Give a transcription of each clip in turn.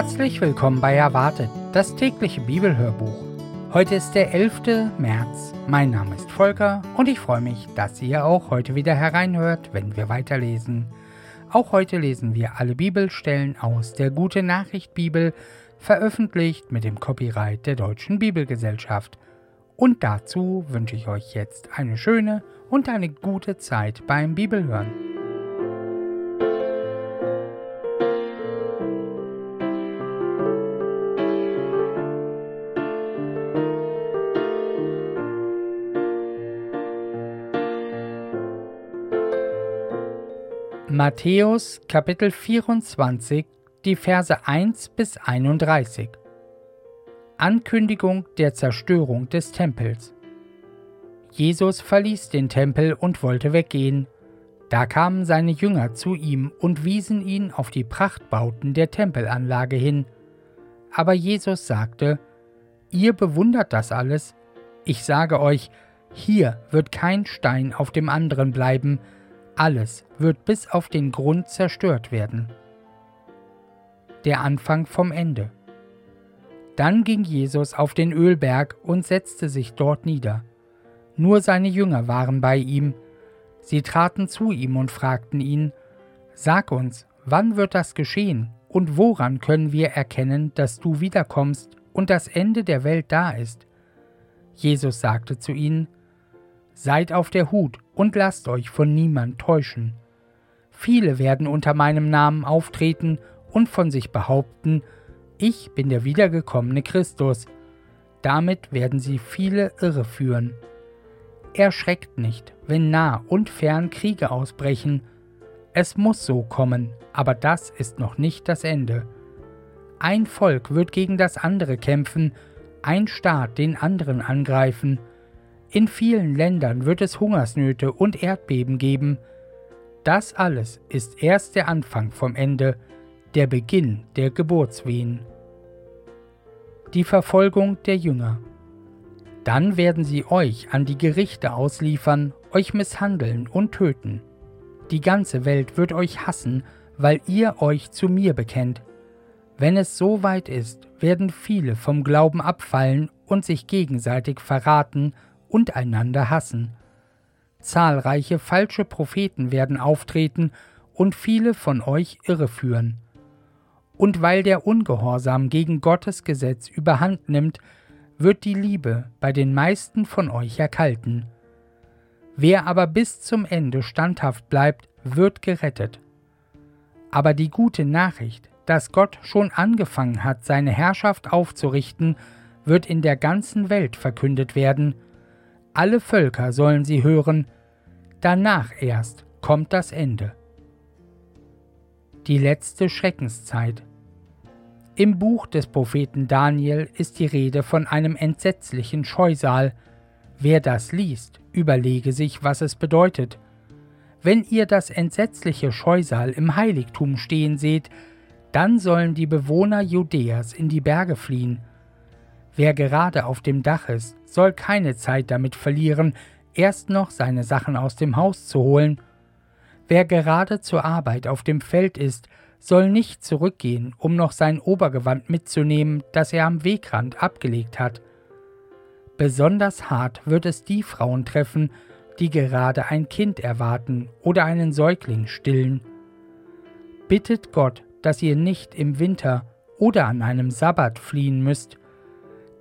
Herzlich willkommen bei Erwartet, das tägliche Bibelhörbuch. Heute ist der 11. März. Mein Name ist Volker und ich freue mich, dass ihr auch heute wieder hereinhört, wenn wir weiterlesen. Auch heute lesen wir alle Bibelstellen aus der Gute Nachricht Bibel, veröffentlicht mit dem Copyright der Deutschen Bibelgesellschaft. Und dazu wünsche ich euch jetzt eine schöne und eine gute Zeit beim Bibelhören. Matthäus Kapitel 24, die Verse 1 bis 31. Ankündigung der Zerstörung des Tempels. Jesus verließ den Tempel und wollte weggehen. Da kamen seine Jünger zu ihm und wiesen ihn auf die Prachtbauten der Tempelanlage hin. Aber Jesus sagte, Ihr bewundert das alles? Ich sage euch, hier wird kein Stein auf dem anderen bleiben, alles wird bis auf den Grund zerstört werden. Der Anfang vom Ende. Dann ging Jesus auf den Ölberg und setzte sich dort nieder. Nur seine Jünger waren bei ihm. Sie traten zu ihm und fragten ihn, Sag uns, wann wird das geschehen und woran können wir erkennen, dass du wiederkommst und das Ende der Welt da ist? Jesus sagte zu ihnen, Seid auf der Hut und lasst euch von niemand täuschen. Viele werden unter meinem Namen auftreten und von sich behaupten, ich bin der wiedergekommene Christus. Damit werden sie viele irreführen. Erschreckt nicht, wenn nah und fern Kriege ausbrechen. Es muss so kommen, aber das ist noch nicht das Ende. Ein Volk wird gegen das andere kämpfen, ein Staat den anderen angreifen, in vielen Ländern wird es Hungersnöte und Erdbeben geben. Das alles ist erst der Anfang vom Ende, der Beginn der Geburtswehen. Die Verfolgung der Jünger. Dann werden sie euch an die Gerichte ausliefern, euch misshandeln und töten. Die ganze Welt wird euch hassen, weil ihr euch zu mir bekennt. Wenn es so weit ist, werden viele vom Glauben abfallen und sich gegenseitig verraten und einander hassen. Zahlreiche falsche Propheten werden auftreten und viele von euch irreführen. Und weil der Ungehorsam gegen Gottes Gesetz überhand nimmt, wird die Liebe bei den meisten von euch erkalten. Wer aber bis zum Ende standhaft bleibt, wird gerettet. Aber die gute Nachricht, dass Gott schon angefangen hat, seine Herrschaft aufzurichten, wird in der ganzen Welt verkündet werden, alle Völker sollen sie hören, danach erst kommt das Ende. Die letzte Schreckenszeit. Im Buch des Propheten Daniel ist die Rede von einem entsetzlichen Scheusal. Wer das liest, überlege sich, was es bedeutet. Wenn ihr das entsetzliche Scheusal im Heiligtum stehen seht, dann sollen die Bewohner Judäas in die Berge fliehen Wer gerade auf dem Dach ist, soll keine Zeit damit verlieren, erst noch seine Sachen aus dem Haus zu holen. Wer gerade zur Arbeit auf dem Feld ist, soll nicht zurückgehen, um noch sein Obergewand mitzunehmen, das er am Wegrand abgelegt hat. Besonders hart wird es die Frauen treffen, die gerade ein Kind erwarten oder einen Säugling stillen. Bittet Gott, dass ihr nicht im Winter oder an einem Sabbat fliehen müsst,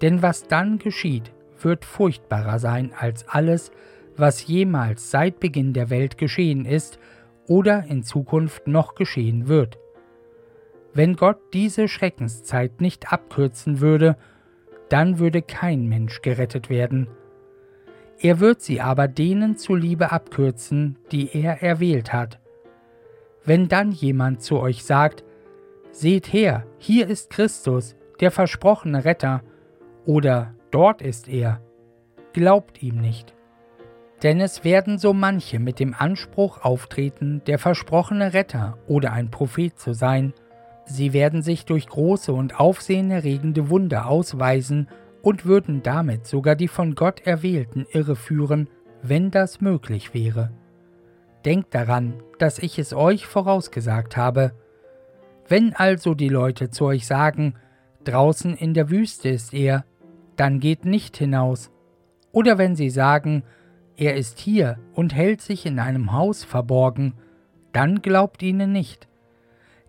denn was dann geschieht, wird furchtbarer sein als alles, was jemals seit Beginn der Welt geschehen ist oder in Zukunft noch geschehen wird. Wenn Gott diese Schreckenszeit nicht abkürzen würde, dann würde kein Mensch gerettet werden. Er wird sie aber denen zuliebe abkürzen, die er erwählt hat. Wenn dann jemand zu euch sagt, Seht her, hier ist Christus, der versprochene Retter, oder dort ist er, glaubt ihm nicht. Denn es werden so manche mit dem Anspruch auftreten, der versprochene Retter oder ein Prophet zu sein. Sie werden sich durch große und aufsehenerregende Wunder ausweisen und würden damit sogar die von Gott Erwählten irreführen, wenn das möglich wäre. Denkt daran, dass ich es euch vorausgesagt habe. Wenn also die Leute zu euch sagen, draußen in der Wüste ist er, dann geht nicht hinaus. Oder wenn sie sagen, er ist hier und hält sich in einem Haus verborgen, dann glaubt ihnen nicht.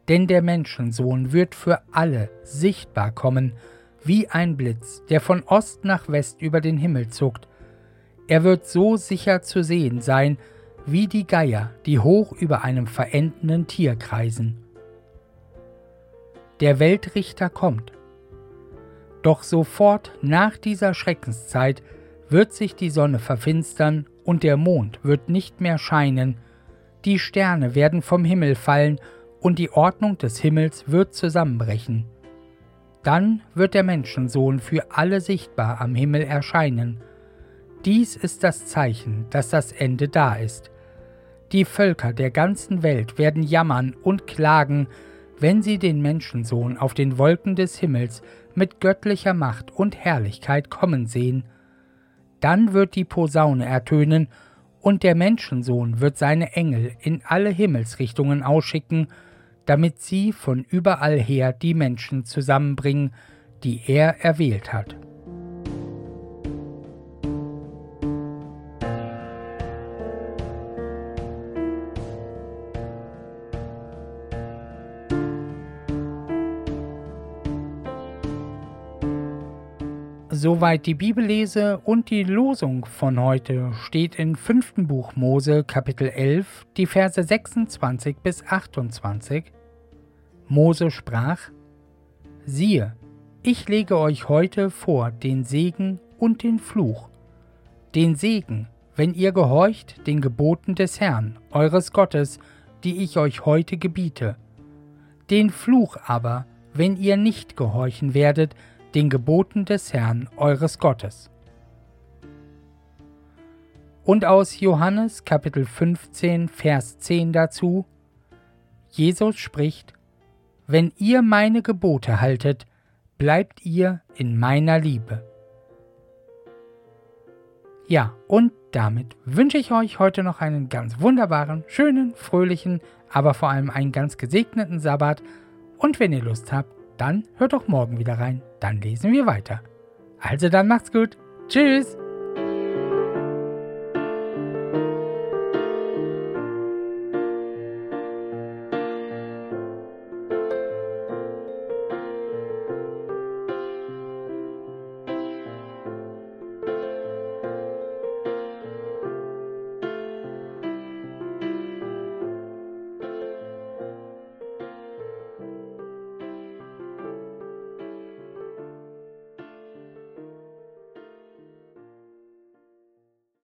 Denn der Menschensohn wird für alle sichtbar kommen, wie ein Blitz, der von Ost nach West über den Himmel zuckt. Er wird so sicher zu sehen sein, wie die Geier, die hoch über einem verendenden Tier kreisen. Der Weltrichter kommt. Doch sofort nach dieser Schreckenszeit wird sich die Sonne verfinstern und der Mond wird nicht mehr scheinen, die Sterne werden vom Himmel fallen und die Ordnung des Himmels wird zusammenbrechen. Dann wird der Menschensohn für alle sichtbar am Himmel erscheinen. Dies ist das Zeichen, dass das Ende da ist. Die Völker der ganzen Welt werden jammern und klagen, wenn sie den Menschensohn auf den Wolken des Himmels mit göttlicher Macht und Herrlichkeit kommen sehen. Dann wird die Posaune ertönen, und der Menschensohn wird seine Engel in alle Himmelsrichtungen ausschicken, damit sie von überall her die Menschen zusammenbringen, die er erwählt hat. Soweit die Bibellese und die Losung von heute steht in 5. Buch Mose Kapitel 11, die Verse 26 bis 28. Mose sprach: Siehe, ich lege euch heute vor den Segen und den Fluch. Den Segen, wenn ihr gehorcht den Geboten des Herrn, eures Gottes, die ich euch heute gebiete. Den Fluch aber, wenn ihr nicht gehorchen werdet, den Geboten des Herrn eures Gottes. Und aus Johannes Kapitel 15, Vers 10 dazu, Jesus spricht, Wenn ihr meine Gebote haltet, bleibt ihr in meiner Liebe. Ja, und damit wünsche ich euch heute noch einen ganz wunderbaren, schönen, fröhlichen, aber vor allem einen ganz gesegneten Sabbat. Und wenn ihr Lust habt, dann hört doch morgen wieder rein. Dann lesen wir weiter. Also dann macht's gut. Tschüss.